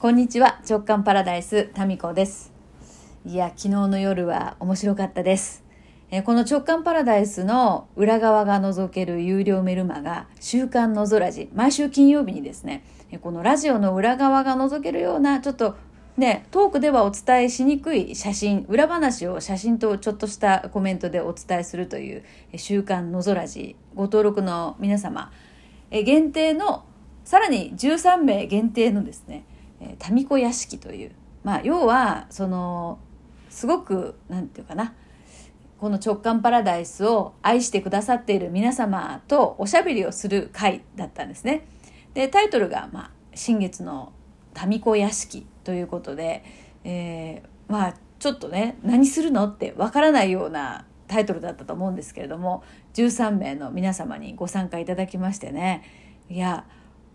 こんにちは。直感パラダイスタミコです。いや昨日の夜は面白かったです。えこの直感パラダイスの裏側が覗ける有料メルマが週刊のぞらじ。毎週金曜日にですねこのラジオの裏側が覗けるようなちょっとね、トークではお伝えしにくい写真裏話を写真とちょっとしたコメントでお伝えするという「週刊のぞらじ」ご登録の皆様え限定のさらに13名限定のですね民子屋敷という、まあ、要はそのすごくなんていうかなこの直感パラダイスを愛してくださっている皆様とおしゃべりをする回だったんですね。でタイトルが、まあ「新月の民子屋敷」ということで、えー、まあちょっとね何するのってわからないようなタイトルだったと思うんですけれども13名の皆様にご参加いただきましてねいや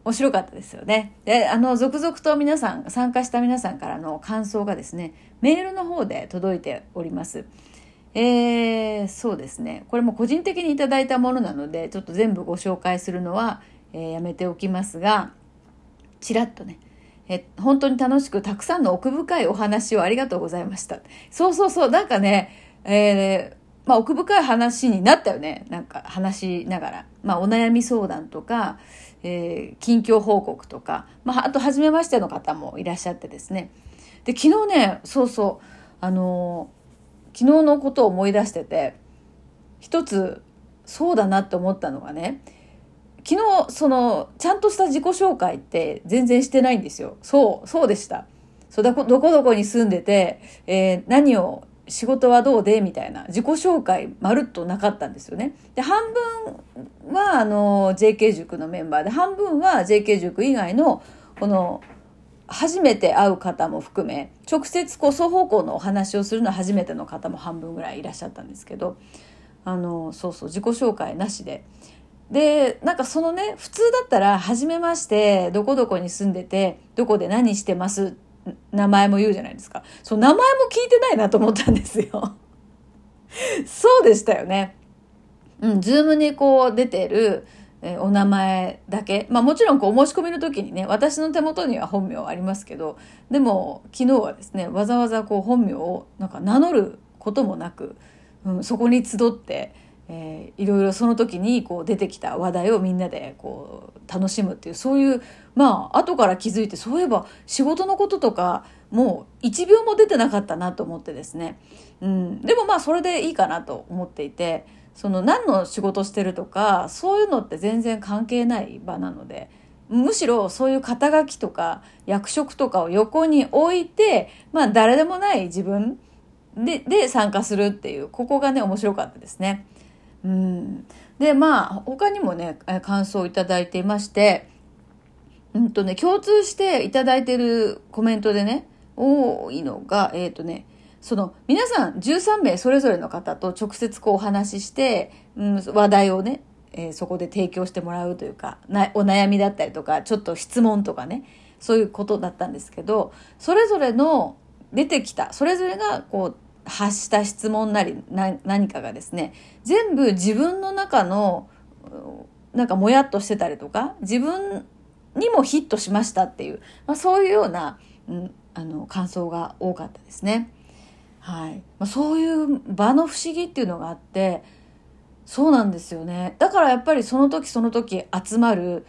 面白かったですよね。で、あの、続々と皆さん、参加した皆さんからの感想がですね、メールの方で届いております。えー、そうですね。これも個人的にいただいたものなので、ちょっと全部ご紹介するのは、えー、やめておきますが、ちらっとね、え本当に楽しくたくさんの奥深いお話をありがとうございました。そうそうそう、なんかね、えー、まあ奥深い話になったよね。なんか話しながら。まあお悩み相談とか、えー、近況報告とか、まあ、あと初めましての方もいらっしゃってですね。で昨日ねそうそうあのー、昨日のことを思い出してて一つそうだなって思ったのがね昨日そのちゃんとした自己紹介って全然してないんですよ。そうそうでした。そうだどこどこに住んでて、えー、何を仕事はどうでみたいな自己紹介まるっとなかったんですよね。で、半分はあの JK 塾のメンバーで、半分は JK 塾以外のこの初めて会う方も含め、直接こう双方向のお話をするのは初めての方も半分ぐらいいらっしゃったんですけど、あの、そうそう、自己紹介なしで。で、なんかそのね、普通だったら、初めまして、どこどこに住んでて、どこで何してます名前も言うじゃないですか。そう、名前も聞いてないなと思ったんですよ。そうでしたよね。うん、ズームにこう出てる、えお名前だけ。まあもちろんこうお申し込みの時にね、私の手元には本名ありますけど、でも昨日はですね、わざわざこう本名をなんか名乗ることもなく、うん、そこに集って、えー、いろいろその時にこう出てきた話題をみんなでこう楽しむっていうそういうまあ後から気づいてそういえば仕事のこととかもう1秒も出てなかったなと思ってですね、うん、でもまあそれでいいかなと思っていてその何の仕事してるとかそういうのって全然関係ない場なので。むしろそういう肩書きとか役職とかを横に置いて、まあ誰でもない自分でで参加するっていう、ここがね、面白かったですね。うん、でまあ他にもね感想をいただいていまして、うんとね、共通していただいてるコメントでね多いのがえっ、ー、とねその皆さん13名それぞれの方と直接こうお話しして、うん、話題をね、えー、そこで提供してもらうというかなお悩みだったりとかちょっと質問とかねそういうことだったんですけどそれぞれの出てきたそれぞれがこう発した質問なりな何かがですね全部自分の中のなんかもやっとしてたりとか自分にもヒットしましたっていう、まあ、そういうような、うん、あの感想が多かったですね。はい。まあ、そういう場の不思議っていうのがあってそうなんですよね。だからやっぱりその時その時集まる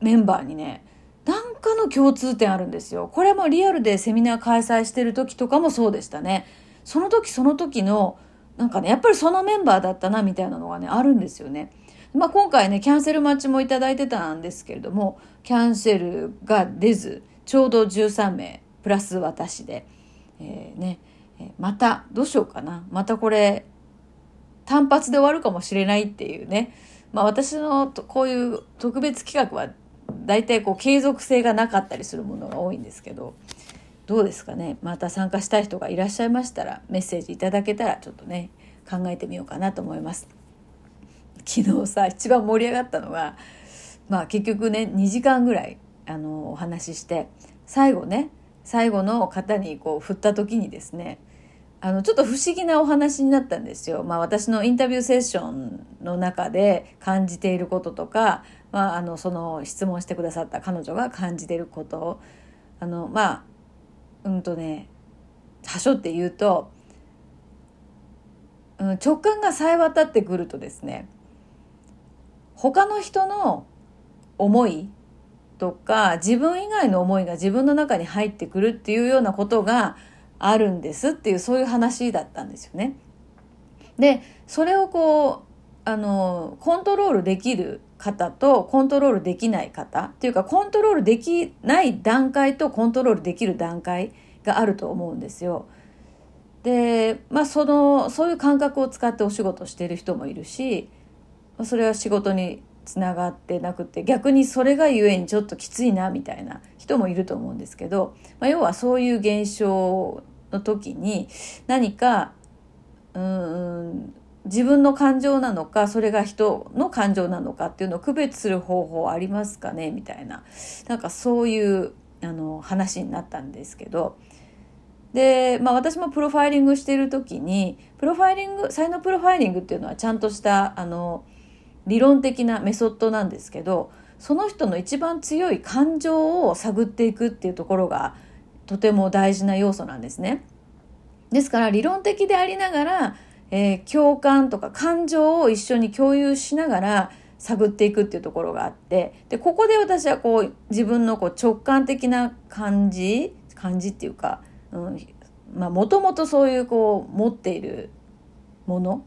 メンバーにね何かの共通点あるんですよ。これもリアルでセミナー開催してる時とかもそうでしたね。その時その時のなんかねやっぱりそのメンバーだったなみたいなのがねあるんですよね。まあ、今回ねキャンセル待ちもいただいてたんですけれどもキャンセルが出ずちょうど13名プラス私で、えー、ねまたどうしようかな。またこれ単発で終わるかもしれないっていうね、まあ、私のこういう特別企画は大体こう継続性がなかったりするものが多いんですけどどうですかね。また参加したい人がいらっしゃいましたらメッセージいただけたらちょっとね考えてみようかなと思います。昨日さ一番盛り上がったのがまあ結局ね2時間ぐらいあのお話しして最後ね最後の方にこう振った時にですねあのちょっと不思議なお話になったんですよ。まあ、私のインタビューセッションの中で感じていることとか、まあ、あのその質問してくださった彼女が感じていることあのまあうんとねはしょって言うと、うん、直感がさえ渡ってくるとですね他の人の思いとか自分以外の思いが自分の中に入ってくるっていうようなことがあるんですっていうそういう話だったんですよね。でそれをこうあのコントロールできる方とコントロールできない方っていうかコントロールできない段階とコントロールできる段階があると思うんですよ。でまあそのそういう感覚を使ってお仕事してる人もいるしそれは仕事につながってなくて逆にそれがゆえにちょっときついなみたいな人もいると思うんですけど、まあ、要はそういう現象の時に何かうん自分の感情なのかそれが人の感情なのかっていうのを区別する方法ありますかね？みたいな。なんかそういうあの話になったんですけど。で、まあ、私もプロファイリングしている時にプロファイリング才能プロファイリングっていうのはちゃんとしたあの理論的なメソッドなんですけどその人の一番強い感情を探っていくっていうところがとても大事な要素なんですね。ですから理論的でありながら、えー、共感とか感情を一緒に共有しながら探っていくっていうところがあってでここで私はこう自分のこう直感的な感じ感じっていうか、うん、まあもともとそういうこう持っているもの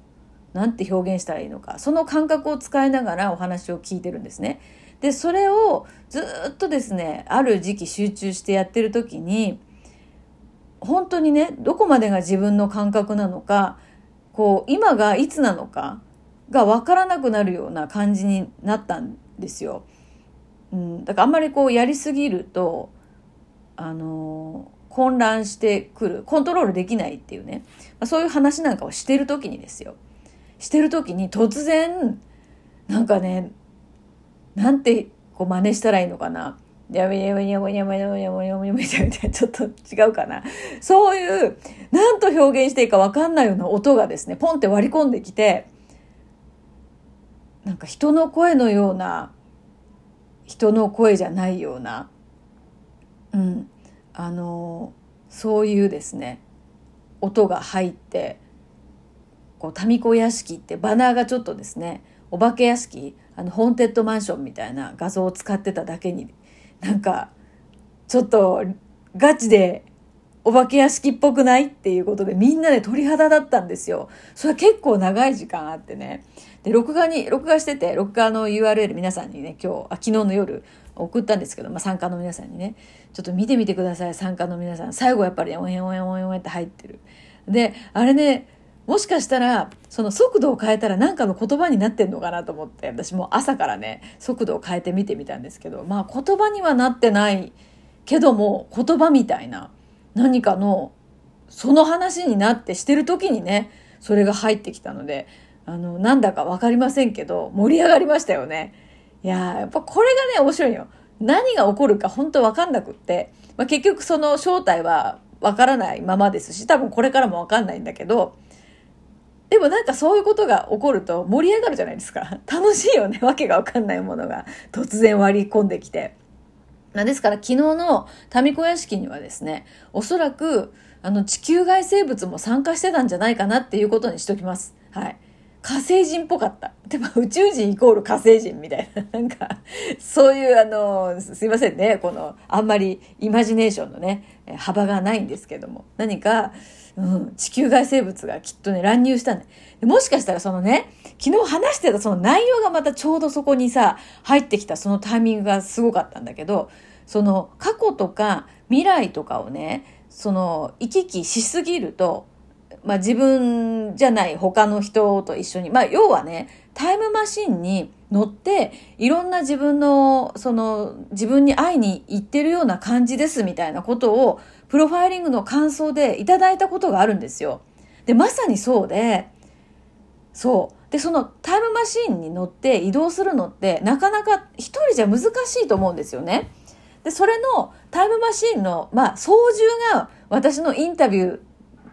なんて表現したらいいのかその感覚を使いながらお話を聞いてるんですね。でそれをずっとですねある時期集中してやってる時に本当にねどこまでが自分の感覚なのかこう今がいつなのかが分からなくなるような感じになったんですよ。うん、だからあんまりこうやりすぎるとあの混乱してくるコントロールできないっていうね、まあ、そういう話なんかをしてる時にですよ。してる時に突然なんかねなんてこう真似したらいいのかな？ちょっと違うかな。そういう、なんと表現していいか分かんないような音がですね、ポンって割り込んできて、なんか人の声のような、人の声じゃないような、うん、あの、そういうですね、音が入って、こう、民子屋敷ってバナーがちょっとですね、お化け屋敷あのホーンテッドマンションみたいな画像を使ってただけになんかちょっとガチでお化け屋敷っぽくないっていうことでみんなで鳥肌だったんですよ。それ結構長い時間あってね。で、録画に、録画してて、録画の URL 皆さんにね、今日、あ昨日の夜送ったんですけど、まあ参加の皆さんにね、ちょっと見てみてください、参加の皆さん。最後やっぱりね、おへんおへんおへんおへんって入ってる。で、あれね、もしかしたら、その速度を変えたら何かの言葉になってんのかなと思って、私も朝からね、速度を変えて見てみたんですけど、まあ言葉にはなってないけども、言葉みたいな何かの、その話になってしてる時にね、それが入ってきたので、あの、なんだかわかりませんけど、盛り上がりましたよね。いややっぱこれがね、面白いよ。何が起こるか本当わかんなくって、まあ、結局その正体はわからないままですし、多分これからもわかんないんだけど、でもなんかそういうことが起こると盛り上がるじゃないですか。楽しいよね。わけがわかんないものが突然割り込んできて。ですから昨日の民子屋敷にはですね、おそらくあの地球外生物も参加してたんじゃないかなっていうことにしときます。はい。火星人っぽかった。でも宇宙人イコール火星人みたいな、なんか、そういうあの、すいませんね、この、あんまりイマジネーションのね、幅がないんですけども、何か、うん、地球外生物がきっとね、乱入したんだ。もしかしたらそのね、昨日話してたその内容がまたちょうどそこにさ、入ってきたそのタイミングがすごかったんだけど、その過去とか未来とかをね、その行き来しすぎると、まあ自分じゃない他の人と一緒に、まあ要はね、タイムマシンに乗っていろんな自分のその自分に会いに行ってるような感じですみたいなことをプロファイリングの感想でいただいたことがあるんですよ。で、まさにそうで、そう。で、そのタイムマシンに乗って移動するのってなかなか一人じゃ難しいと思うんですよね。で、それのタイムマシンの、まあ、操縦が私のインタビュー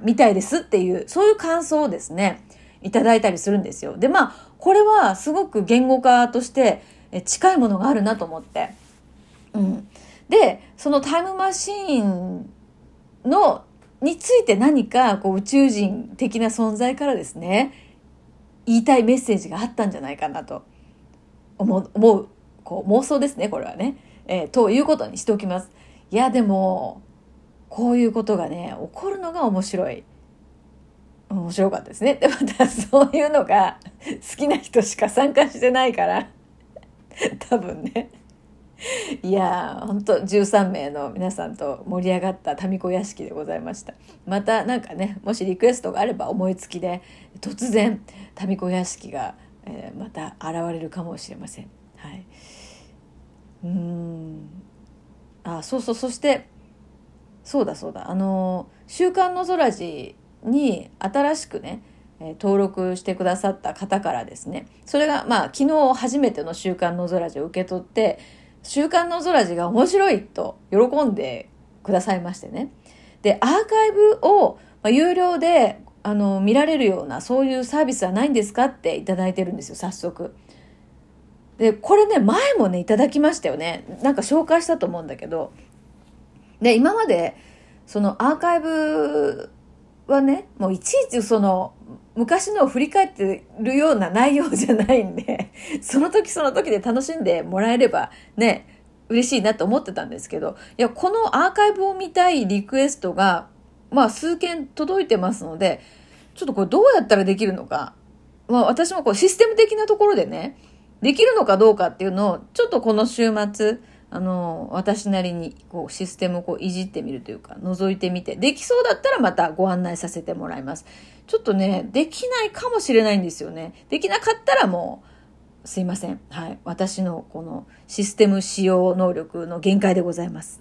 みたいですっていう、そういう感想をですね、いただいたりするんですよ。で、まあ、これはすごく言語化として近いものがあるなと思って。うん。で、そのタイムマシーンの、について何かこう宇宙人的な存在からですね、言いたいメッセージがあったんじゃないかなと思う、思う、こう妄想ですね、これはね。えー、ということにしておきます。いや、でも、こういうことがね、起こるのが面白い。面白かったですね。で、またそういうのが好きな人しか参加してないから、多分ね。いやー、ほんと13名の皆さんと盛り上がった民子屋敷でございました。またなんかね、もしリクエストがあれば思いつきで、突然民子屋敷が、えー、また現れるかもしれません。はい。うん。あ、そうそう、そして、そうだそうだ、あの、週刊の空寺に新しくね、登録してくださった方からですね、それがまあ昨日初めての週刊の空寺を受け取って、週刊の空寺が面白いと喜んでくださいましてね。で、アーカイブを有料であの見られるようなそういうサービスはないんですかっていただいてるんですよ、早速。で、これね、前もね、いただきましたよね。なんか紹介したと思うんだけど。で、今まで、そのアーカイブはね、もういちいちその、昔のを振り返ってるような内容じゃないんで、その時その時で楽しんでもらえればね、嬉しいなと思ってたんですけど、いや、このアーカイブを見たいリクエストが、まあ数件届いてますので、ちょっとこれどうやったらできるのか、まあ私もこうシステム的なところでね、できるのかどうかっていうのを、ちょっとこの週末、あの、私なりにこうシステムをこういじってみるというか、覗いてみて、できそうだったらまたご案内させてもらいます。ちょっとね、できないかもしれないんですよね。できなかったらもう、すいません。はい。私のこのシステム使用能力の限界でございます。